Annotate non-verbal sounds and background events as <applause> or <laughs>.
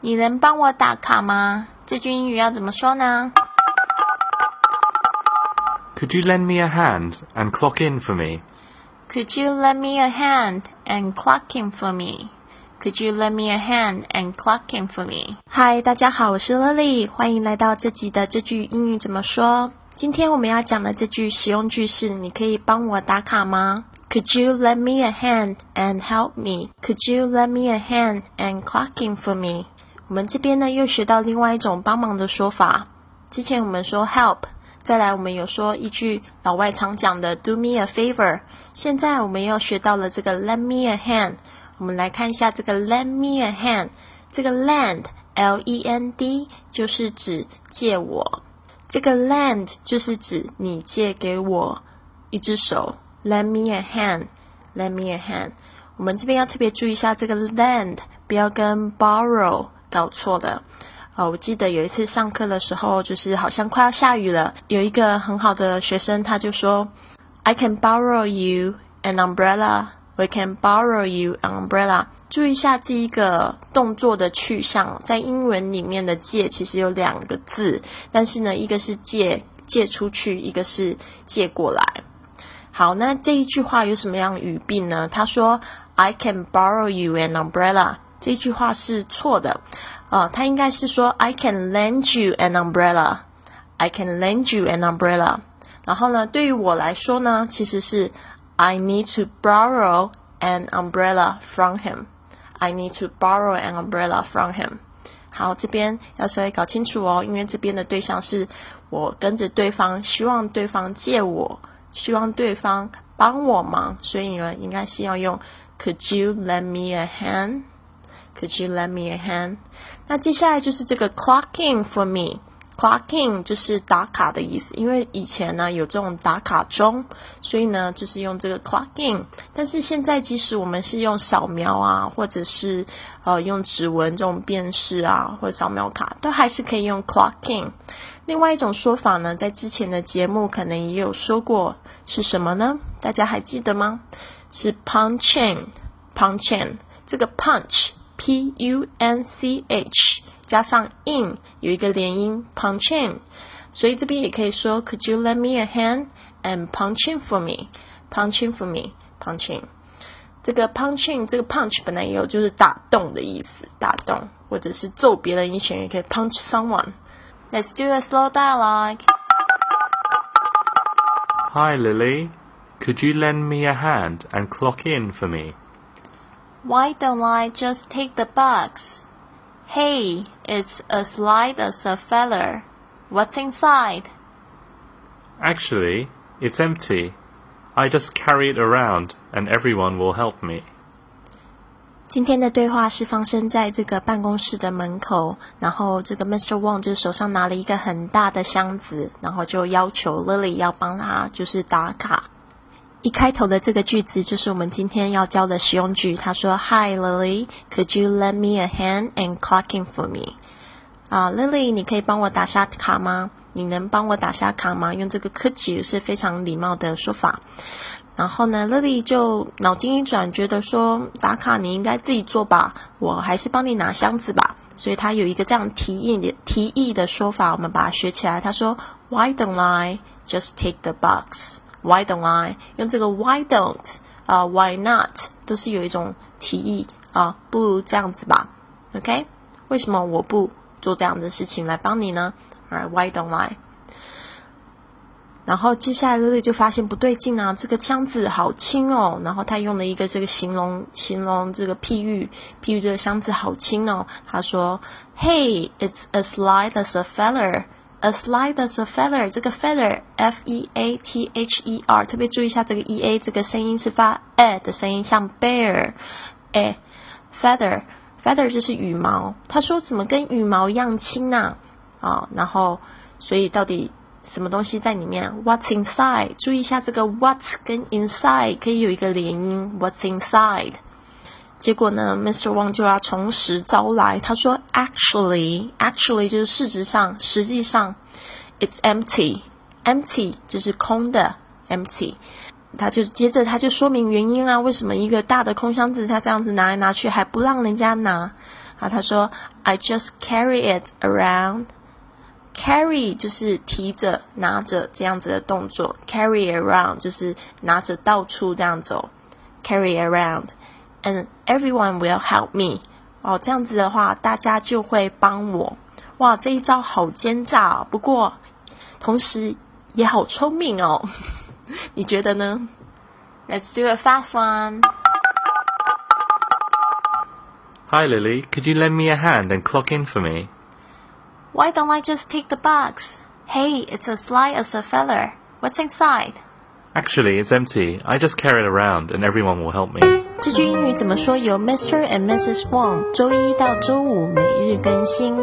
你能帮我打卡吗？这句英语要怎么说呢？Could you lend me a hand and clock in for me? Could you lend me a hand and clock in for me? Could you lend me a hand and clock in for me? 嗨，大家好，我是 Lily，欢迎来到这集的这句英语怎么说。今天我们要讲的这句实用句是：你可以帮我打卡吗？Could you lend me a hand and help me? Could you lend me a hand and clock in for me? 我们这边呢又学到另外一种帮忙的说法。之前我们说 help，再来我们有说一句老外常讲的 do me a favor。现在我们又学到了这个 lend me a hand。我们来看一下这个 lend me a hand，这个 lend L E N D 就是指借我，这个 lend 就是指你借给我一只手，lend me a hand，lend me a hand。我们这边要特别注意一下这个 lend，不要跟 borrow 搞错了。哦，我记得有一次上课的时候，就是好像快要下雨了，有一个很好的学生他就说，I can borrow you an umbrella。We can borrow you an umbrella。注意一下这一个动作的去向，在英文里面的借其实有两个字，但是呢，一个是借借出去，一个是借过来。好，那这一句话有什么样语病呢？他说 I can borrow you an umbrella。这句话是错的，啊，他应该是说 I can lend you an umbrella。I can lend you an umbrella。然后呢，对于我来说呢，其实是。I need to borrow an umbrella from him. I need to borrow an umbrella from him. 好，这边要稍微搞清楚哦，因为这边的对象是我跟着对方，希望对方借我，希望对方帮我忙，所以呢，应该是要用 Could you lend me a hand? Could you lend me a hand? 那接下来就是这个 clocking for me。clocking 就是打卡的意思，因为以前呢有这种打卡钟，所以呢就是用这个 clocking。但是现在即使我们是用扫描啊，或者是呃用指纹这种辨识啊，或扫描卡，都还是可以用 clocking。另外一种说法呢，在之前的节目可能也有说过，是什么呢？大家还记得吗？是 punching，punching。这个 punch punch，p u n c h。加上 in 有一个连音 punch in，所以这边也可以说 Could you lend me a hand and punch in for me? Punch in for me, punch in。这个 punch in 这个 punch 本来也有就是打洞的意思，打洞或者是揍别人一拳也可以 punch someone。Let's do a slow dialogue. Hi Lily, could you lend me a hand and clock in for me? Why don't I just take the box? Hey, it's as light as a feather. What's inside? Actually, it's empty. I just carry it around, and everyone will help me. 今天的对话是发生在这个办公室的门口，然后这个 Mr. Wang 就手上拿了一个很大的箱子，然后就要求 Lily 要帮他就是打卡。 一开头的这个句子就是我们今天要教的实用句。他说：“Hi Lily, could you lend me a hand and clock in for me？” 啊，Lily，你可以帮我打下卡吗？你能帮我打下卡吗？用这个 could you 是非常礼貌的说法。然后呢，Lily 就脑筋一转，觉得说打卡你应该自己做吧，我还是帮你拿箱子吧。所以他有一个这样提议的提议的说法，我们把它学起来。他说：“Why don't I just take the box？” Why don't I 用这个 Why don't 啊？Why not 都是有一种提议啊，不如这样子吧？OK？为什么我不做这样的事情来帮你呢？Right？Why don't I？然后接下来 Lily 就发现不对劲啊，这个箱子好轻哦。然后他用了一个这个形容形容这个譬喻，譬喻这个箱子好轻哦。他说：“Hey，it's as light as a feather。” A slide as a feather，这个 feather，f e a t h e r，特别注意一下这个 e a 这个声音是发 a 的声音，像 bear，哎，feather，feather 就是羽毛。他说怎么跟羽毛一样轻呢？啊，然后所以到底什么东西在里面？What's inside？注意一下这个 What's 跟 inside 可以有一个连音。What's inside？结果呢，Mr. Wang 就要从实招来。他说：“Actually，actually 就是事实上，实际上，it's empty，empty 就是空的，empty。他就接着他就说明原因啊，为什么一个大的空箱子他这样子拿来拿去还不让人家拿啊，他说 I just carry it around。carry 就是提着、拿着这样子的动作，carry around 就是拿着到处这样走，carry around around，and everyone will help me。哦，这样子的话，大家就会帮我。哇，这一招好奸诈哦，不过同时也好聪明哦。你觉得呢？Let's <laughs> do a fast one. Hi Lily, could you lend me a hand and clock in for me? Why don't I just take the box? Hey, it's as sly as a feather. What's inside? Actually, it's empty. I just carry it around and everyone will help me. 这句英语怎么说？由 Mr. and Mrs. Wong 周一到周五每日更新。